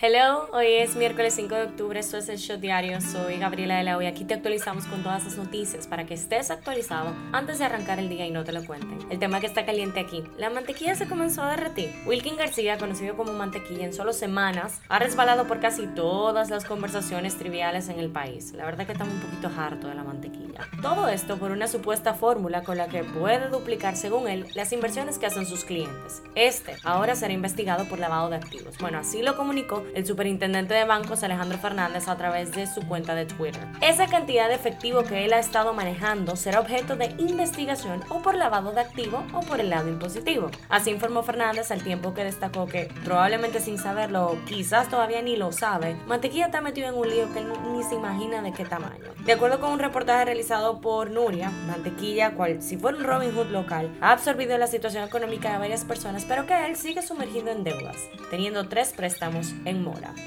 Hello, hoy es miércoles 5 de octubre, esto es el Show Diario, soy Gabriela de la y aquí te actualizamos con todas las noticias para que estés actualizado antes de arrancar el día y no te lo cuenten. El tema que está caliente aquí, la mantequilla se comenzó a derretir. Wilkin García, conocido como Mantequilla, en solo semanas ha resbalado por casi todas las conversaciones triviales en el país. La verdad que estamos un poquito harto de la mantequilla. Todo esto por una supuesta fórmula con la que puede duplicar, según él, las inversiones que hacen sus clientes. Este ahora será investigado por lavado de activos. Bueno, así lo comunicó el superintendente de bancos Alejandro Fernández a través de su cuenta de Twitter. Esa cantidad de efectivo que él ha estado manejando será objeto de investigación o por lavado de activo o por el lado impositivo. Así informó Fernández al tiempo que destacó que probablemente sin saberlo o quizás todavía ni lo sabe, Mantequilla está metido en un lío que ni se imagina de qué tamaño. De acuerdo con un reportaje realizado por Nuria, Mantequilla, cual si fuera un Robin Hood local, ha absorbido la situación económica de varias personas, pero que él sigue sumergido en deudas, teniendo tres préstamos en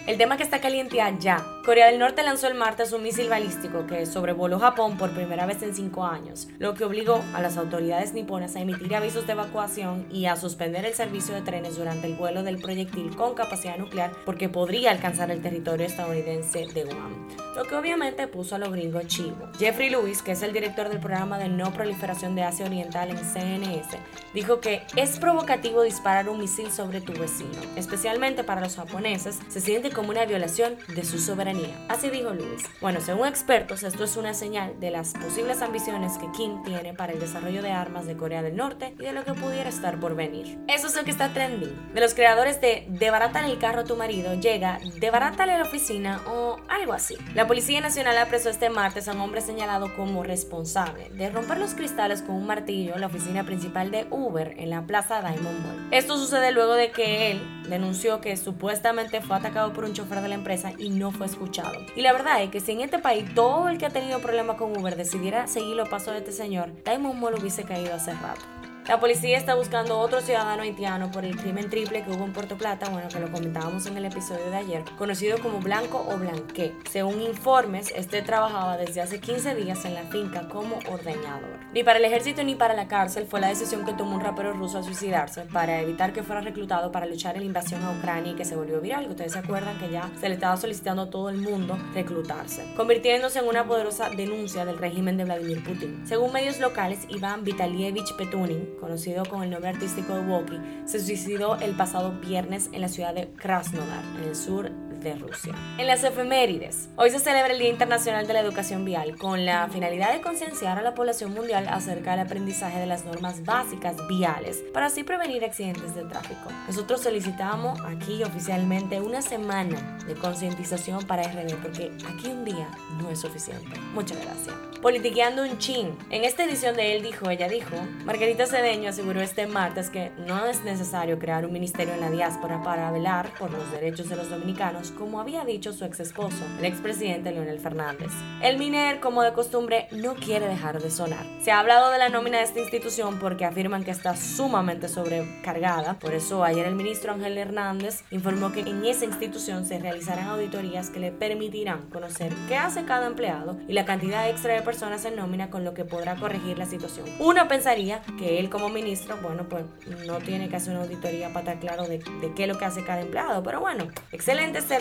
El tema que está caliente allá. Corea del Norte lanzó el martes un misil balístico que sobrevoló Japón por primera vez en cinco años, lo que obligó a las autoridades niponas a emitir avisos de evacuación y a suspender el servicio de trenes durante el vuelo del proyectil con capacidad nuclear porque podría alcanzar el territorio estadounidense de Guam, lo que obviamente puso a los gringos chivos. Jeffrey Lewis, que es el director del programa de no proliferación de Asia Oriental en CNS, dijo que es provocativo disparar un misil sobre tu vecino, especialmente para los japoneses se siente como una violación de su soberanía. Así dijo Luis. Bueno, según expertos, esto es una señal de las posibles ambiciones que Kim tiene para el desarrollo de armas de Corea del Norte y de lo que pudiera estar por venir. Eso es lo que está trending. De los creadores de Debarátale el carro a tu marido llega Debarátale la oficina o algo así. La Policía Nacional apresó este martes a un hombre señalado como responsable de romper los cristales con un martillo en la oficina principal de Uber en la plaza Diamond Mall. Esto sucede luego de que él denunció que supuestamente fue atacado por un chofer de la empresa y no fue Y la verdad es que si en este país todo el que ha tenido problemas con Uber decidiera seguir los pasos de este señor, Diamond Mall hubiese caído hace rato. La policía está buscando otro ciudadano haitiano por el crimen triple que hubo en Puerto Plata, bueno, que lo comentábamos en el episodio de ayer, conocido como Blanco o Blanqué. Según informes, este trabajaba desde hace 15 días en la finca como ordeñador. Ni para el ejército ni para la cárcel fue la decisión que tomó un rapero ruso a suicidarse para evitar que fuera reclutado para luchar en la invasión a Ucrania y que se volvió viral. Ustedes se acuerdan que ya se le estaba solicitando a todo el mundo reclutarse, convirtiéndose en una poderosa denuncia del régimen de Vladimir Putin. Según medios locales, Iván Vitalievich Petunin, conocido con el nombre artístico de Woki, se suicidó el pasado viernes en la ciudad de Krasnodar, en el sur de Rusia. En las efemérides, hoy se celebra el Día Internacional de la Educación Vial con la finalidad de concienciar a la población mundial acerca del aprendizaje de las normas básicas viales para así prevenir accidentes de tráfico. Nosotros solicitamos aquí oficialmente una semana de concientización para RD porque aquí un día no es suficiente. Muchas gracias. Politiqueando un chin. En esta edición de Él dijo, ella dijo, Margarita Cedeño aseguró este martes que no es necesario crear un ministerio en la diáspora para velar por los derechos de los dominicanos como había dicho su ex esposo, el expresidente Leonel Fernández. El MINER, como de costumbre, no quiere dejar de sonar. Se ha hablado de la nómina de esta institución porque afirman que está sumamente sobrecargada. Por eso ayer el ministro Ángel Hernández informó que en esa institución se realizarán auditorías que le permitirán conocer qué hace cada empleado y la cantidad extra de personas en nómina con lo que podrá corregir la situación. Uno pensaría que él como ministro, bueno, pues no tiene que hacer una auditoría para estar claro de, qué es lo que hace cada empleado. Pero bueno, excelente ser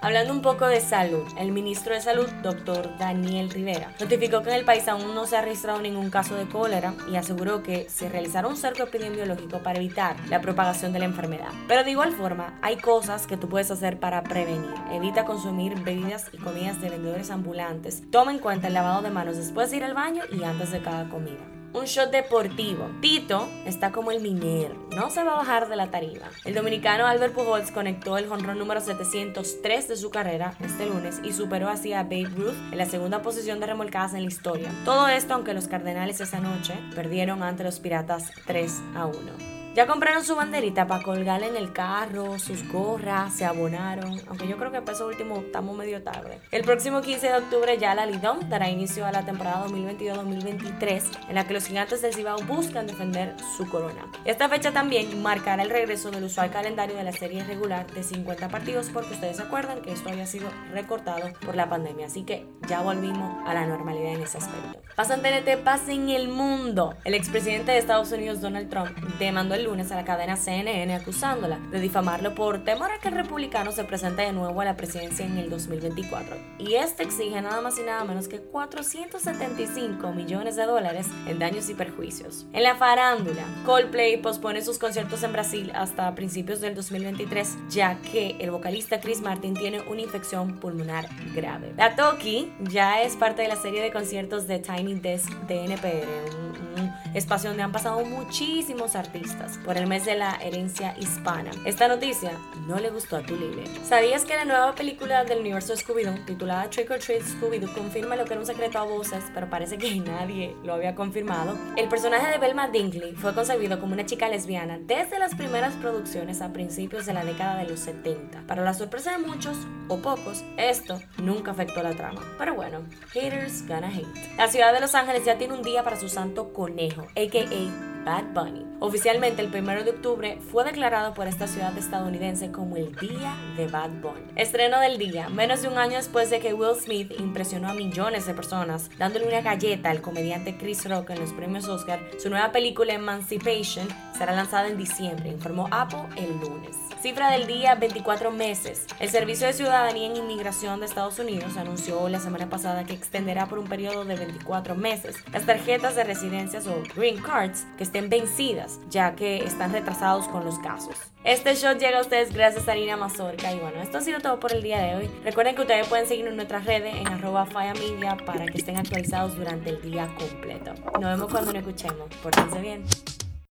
Hablando un poco de salud, el ministro de Salud, doctor Daniel Rivera, notificó que en el país aún no se ha registrado ningún caso de cólera y aseguró que se realizará un cerco epidemiológico para evitar la propagación de la enfermedad. Pero de igual forma, hay cosas que tú puedes hacer para prevenir. Evita consumir bebidas y comidas de vendedores ambulantes. Toma en cuenta el lavado de manos después de ir al baño y antes de cada comida un shot deportivo. Tito está como el minero, no se va a bajar de la tarima. El dominicano Albert Pujols conectó el jonrón número 703 de su carrera este lunes y superó así a Babe Ruth en la segunda posición de remolcadas en la historia. Todo esto aunque los Cardenales esa noche perdieron ante los Piratas 3 a 1. Ya compraron su banderita para colgarle en el carro, sus gorras, se abonaron, aunque yo creo que para eso último estamos medio tarde. El próximo 15 de octubre ya la Lidón dará inicio a la temporada 2022-2023 en la que los gigantes del Cibao buscan defender su corona. Esta fecha también marcará el regreso del usual calendario de la serie regular de 50 partidos porque ustedes se acuerdan que esto había sido recortado por la pandemia, así que ya volvimos a la normalidad en ese aspecto. Pasan TNT, pasa en el mundo. El expresidente de Estados Unidos Donald Trump demandó el lunes a la cadena CNN acusándola de difamarlo por temor a que el republicano se presente de nuevo a la presidencia en el 2024. Y este exige nada más y nada menos que 475 millones de dólares en daños y perjuicios. En la farándula, Coldplay pospone sus conciertos en Brasil hasta principios del 2023, ya que el vocalista Chris Martin tiene una infección pulmonar grave. La Toki ya es parte de la serie de conciertos de Tiny Desk de NPR, espacio donde han pasado muchísimos artistas por el mes de la herencia hispana. Esta noticia no le gustó a tu Lile. ¿Sabías que la nueva película del universo Scooby-Doo, titulada Trick or Treat Scooby-Doo, confirma lo que era un secreto a voces, pero parece que nadie lo había confirmado? El personaje de Velma Dinkley fue concebido como una chica lesbiana desde las primeras producciones a principios de la década de los 70. Para la sorpresa de muchos, o pocos, esto nunca afectó la trama. Pero bueno, haters gonna hate. La ciudad de Los Ángeles ya tiene un día para su santo conejo, a.k.a. Bad Bunny. Oficialmente, el 1 de octubre fue declarado por esta ciudad estadounidense como el Día de Bad Bunny. Estreno del día, menos de un año después de que Will Smith impresionó a millones de personas dándole una galleta al comediante Chris Rock en los premios Oscar, su nueva película Emancipation será lanzada en diciembre, informó Apple el lunes. Cifra del día, 24 meses. El Servicio de Ciudadanía en Inmigración de Estados Unidos anunció la semana pasada que extenderá por un periodo de 24 meses las tarjetas de residencias o green cards que estén vencidas, ya que están retrasados con los casos. Este show llega a ustedes gracias a Arina Mazorca y bueno, esto ha sido todo por el día de hoy. Recuerden que ustedes pueden seguirnos en nuestras redes en arroba para que estén actualizados durante el día completo. Nos vemos cuando nos escuchemos. Pórtense bien.